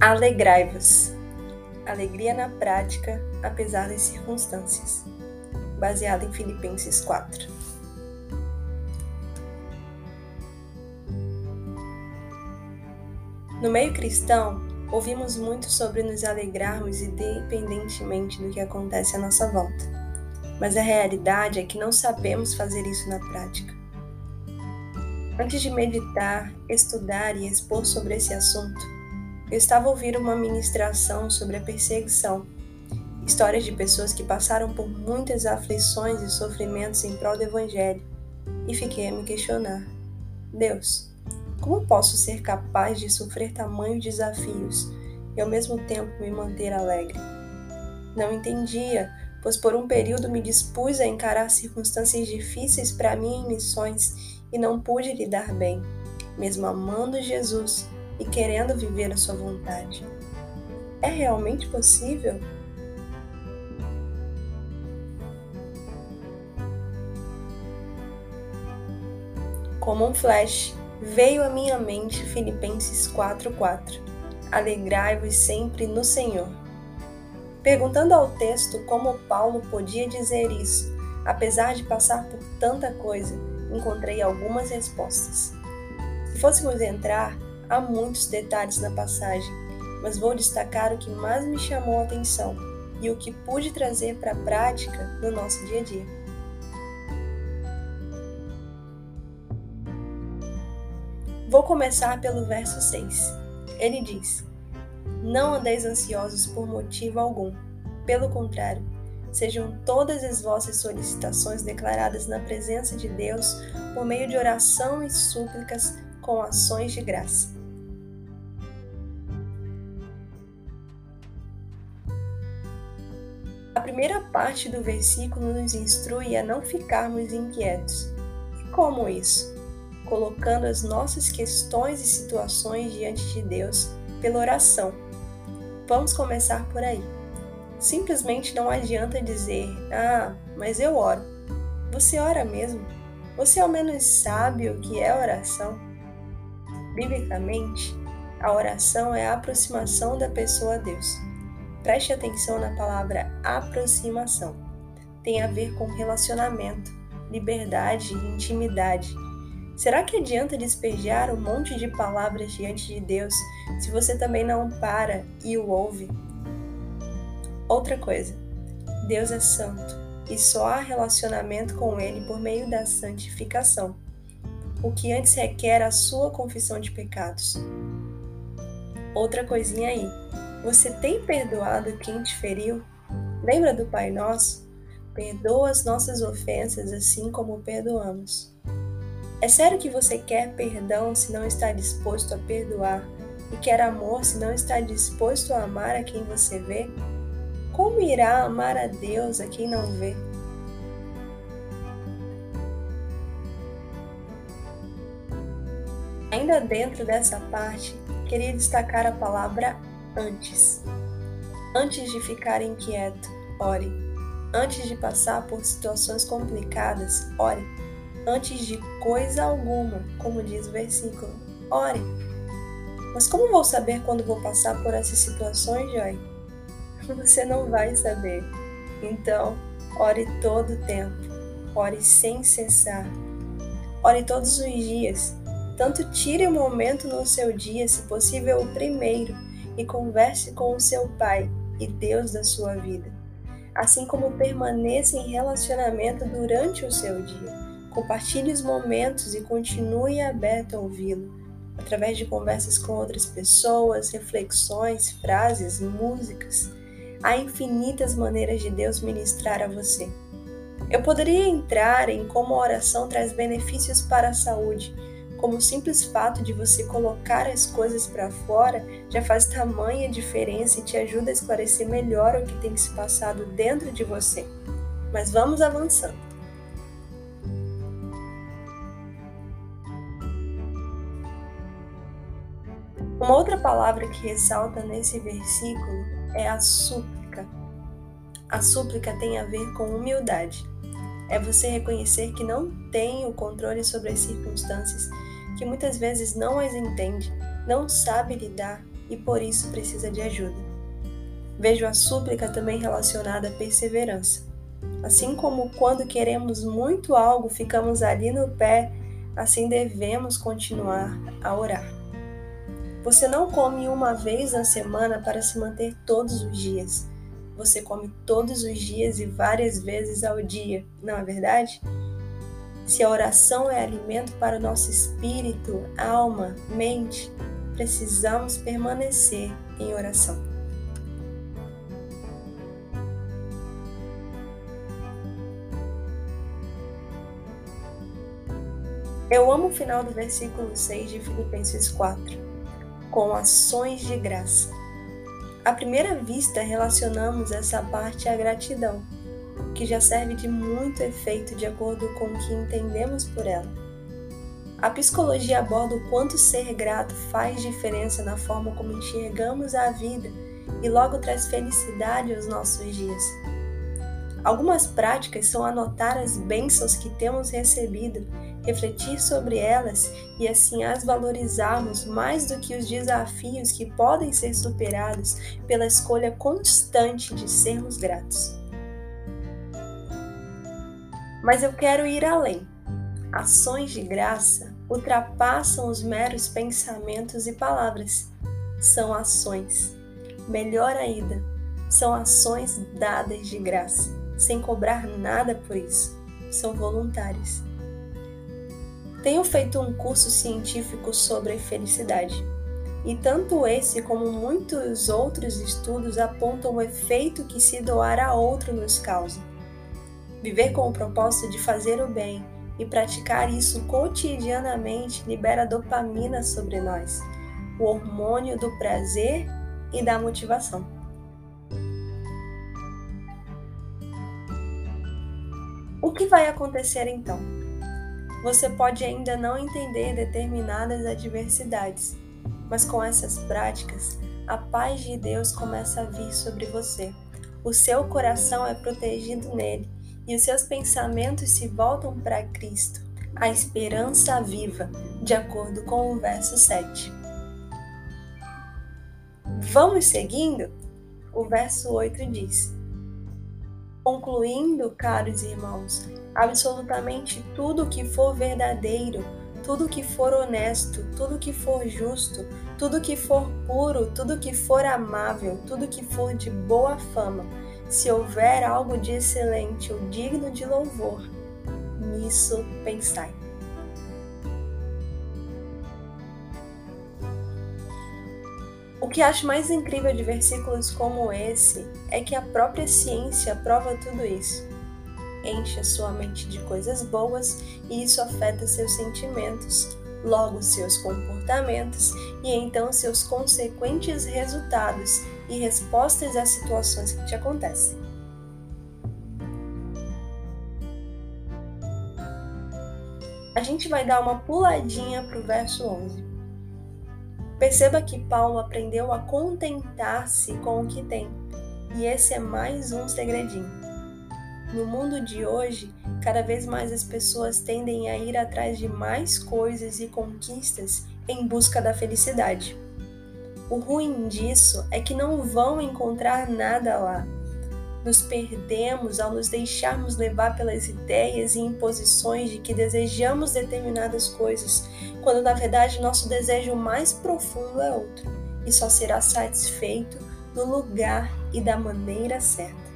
Alegrai-vos. Alegria na prática, apesar das circunstâncias. Baseado em Filipenses 4. No meio cristão, ouvimos muito sobre nos alegrarmos independentemente do que acontece à nossa volta. Mas a realidade é que não sabemos fazer isso na prática. Antes de meditar, estudar e expor sobre esse assunto, eu estava ouvindo uma ministração sobre a perseguição, histórias de pessoas que passaram por muitas aflições e sofrimentos em prol do Evangelho, e fiquei a me questionar: Deus, como posso ser capaz de sofrer tamanhos desafios e ao mesmo tempo me manter alegre? Não entendia, pois por um período me dispus a encarar circunstâncias difíceis para mim em missões e não pude lidar bem, mesmo amando Jesus e querendo viver a sua vontade. É realmente possível? Como um flash, veio à minha mente Filipenses 4:4. Alegrai-vos sempre no Senhor. Perguntando ao texto como Paulo podia dizer isso, apesar de passar por tanta coisa, encontrei algumas respostas. Se fôssemos entrar Há muitos detalhes na passagem, mas vou destacar o que mais me chamou a atenção e o que pude trazer para a prática no nosso dia a dia. Vou começar pelo verso 6. Ele diz: Não andeis ansiosos por motivo algum. Pelo contrário, sejam todas as vossas solicitações declaradas na presença de Deus por meio de oração e súplicas com ações de graça. A primeira parte do versículo nos instrui a não ficarmos inquietos. E como isso? Colocando as nossas questões e situações diante de Deus pela oração. Vamos começar por aí. Simplesmente não adianta dizer: Ah, mas eu oro. Você ora mesmo? Você ao menos sabe o que é oração? Biblicamente, a oração é a aproximação da pessoa a Deus. Preste atenção na palavra aproximação. Tem a ver com relacionamento, liberdade e intimidade. Será que adianta despejar um monte de palavras diante de Deus se você também não para e o ouve? Outra coisa, Deus é santo e só há relacionamento com Ele por meio da santificação, o que antes requer a sua confissão de pecados. Outra coisinha aí, você tem perdoado quem te feriu? Lembra do Pai Nosso? Perdoa as nossas ofensas assim como perdoamos. É sério que você quer perdão se não está disposto a perdoar e quer amor se não está disposto a amar a quem você vê? Como irá amar a Deus a quem não vê? Ainda dentro dessa parte, queria destacar a palavra antes. Antes de ficar inquieto, ore. Antes de passar por situações complicadas, ore. Antes de coisa alguma, como diz o versículo, ore. Mas como vou saber quando vou passar por essas situações, Joy? Você não vai saber. Então, ore todo o tempo. Ore sem cessar. Ore todos os dias. Tanto tire um momento no seu dia, se possível o primeiro, e converse com o seu Pai e Deus da sua vida, assim como permaneça em relacionamento durante o seu dia. Compartilhe os momentos e continue aberto a ouvi-lo, através de conversas com outras pessoas, reflexões, frases, músicas. Há infinitas maneiras de Deus ministrar a você. Eu poderia entrar em como a oração traz benefícios para a saúde como o simples fato de você colocar as coisas para fora já faz tamanha diferença e te ajuda a esclarecer melhor o que tem se passado dentro de você. Mas vamos avançando. Uma outra palavra que ressalta nesse versículo é a súplica. A súplica tem a ver com humildade. É você reconhecer que não tem o controle sobre as circunstâncias que muitas vezes não as entende, não sabe lidar, e por isso precisa de ajuda. Vejo a súplica também relacionada à perseverança. Assim como quando queremos muito algo, ficamos ali no pé, assim devemos continuar a orar. Você não come uma vez na semana para se manter todos os dias. Você come todos os dias e várias vezes ao dia, não é verdade? Se a oração é alimento para o nosso espírito, alma, mente, precisamos permanecer em oração. Eu amo o final do versículo 6 de Filipenses 4, com ações de graça. À primeira vista, relacionamos essa parte à gratidão que já serve de muito efeito de acordo com o que entendemos por ela. A psicologia aborda o quanto ser grato faz diferença na forma como enxergamos a vida e logo traz felicidade aos nossos dias. Algumas práticas são anotar as bênçãos que temos recebido, refletir sobre elas e assim as valorizarmos mais do que os desafios que podem ser superados pela escolha constante de sermos gratos. Mas eu quero ir além. Ações de graça ultrapassam os meros pensamentos e palavras. São ações. Melhor ainda, são ações dadas de graça, sem cobrar nada por isso. São voluntárias. Tenho feito um curso científico sobre felicidade. E tanto esse como muitos outros estudos apontam o efeito que se doar a outro nos causa. Viver com o propósito de fazer o bem e praticar isso cotidianamente libera dopamina sobre nós, o hormônio do prazer e da motivação. O que vai acontecer então? Você pode ainda não entender determinadas adversidades, mas com essas práticas, a paz de Deus começa a vir sobre você. O seu coração é protegido nele e os seus pensamentos se voltam para Cristo, a esperança viva, de acordo com o verso 7. Vamos seguindo? O verso 8 diz: Concluindo, caros irmãos, absolutamente tudo que for verdadeiro, tudo que for honesto, tudo que for justo, tudo que for puro, tudo que for amável, tudo que for de boa fama, se houver algo de excelente ou digno de louvor, nisso pensai. O que acho mais incrível de versículos como esse é que a própria ciência prova tudo isso. Enche a sua mente de coisas boas e isso afeta seus sentimentos, logo seus comportamentos e então seus consequentes resultados e respostas às situações que te acontecem. A gente vai dar uma puladinha para o verso 11. Perceba que Paulo aprendeu a contentar-se com o que tem, e esse é mais um segredinho. No mundo de hoje, cada vez mais as pessoas tendem a ir atrás de mais coisas e conquistas em busca da felicidade. O ruim disso é que não vão encontrar nada lá. Nos perdemos ao nos deixarmos levar pelas ideias e imposições de que desejamos determinadas coisas, quando na verdade nosso desejo mais profundo é outro e só será satisfeito no lugar e da maneira certa.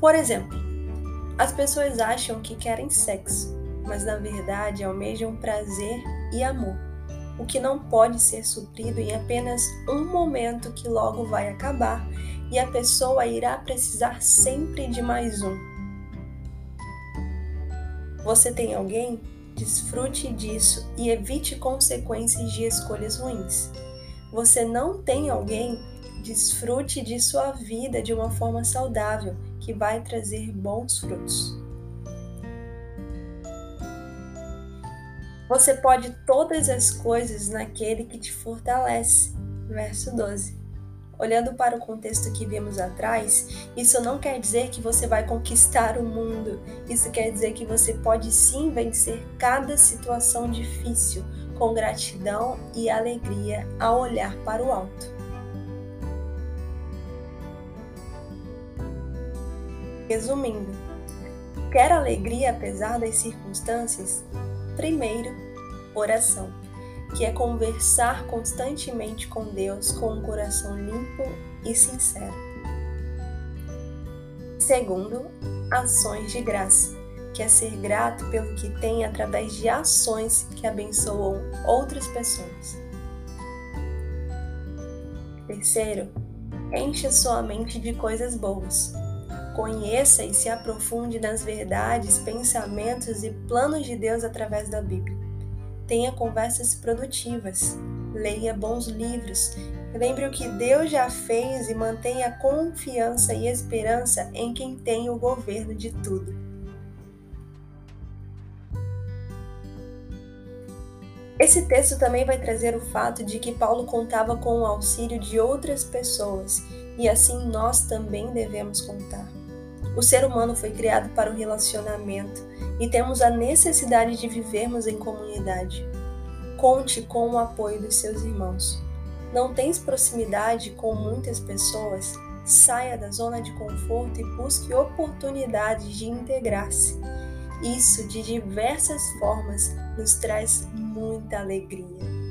Por exemplo, as pessoas acham que querem sexo, mas na verdade almejam prazer e amor o que não pode ser suprido em apenas um momento que logo vai acabar e a pessoa irá precisar sempre de mais um. Você tem alguém? Desfrute disso e evite consequências de escolhas ruins. Você não tem alguém? Desfrute de sua vida de uma forma saudável que vai trazer bons frutos. Você pode todas as coisas naquele que te fortalece. Verso 12. Olhando para o contexto que vimos atrás, isso não quer dizer que você vai conquistar o mundo. Isso quer dizer que você pode sim vencer cada situação difícil com gratidão e alegria ao olhar para o alto. Resumindo, quer alegria apesar das circunstâncias? Primeiro, oração que é conversar constantemente com Deus com um coração limpo e sincero. Segundo, ações de graça, que é ser grato pelo que tem através de ações que abençoam outras pessoas. Terceiro, enche sua mente de coisas boas. Conheça e se aprofunde nas verdades, pensamentos e planos de Deus através da Bíblia. Tenha conversas produtivas. Leia bons livros. Lembre o que Deus já fez e mantenha confiança e esperança em quem tem o governo de tudo. Esse texto também vai trazer o fato de que Paulo contava com o auxílio de outras pessoas e assim nós também devemos contar. O ser humano foi criado para o relacionamento e temos a necessidade de vivermos em comunidade. Conte com o apoio dos seus irmãos. Não tens proximidade com muitas pessoas? Saia da zona de conforto e busque oportunidades de integrar-se. Isso, de diversas formas, nos traz muita alegria.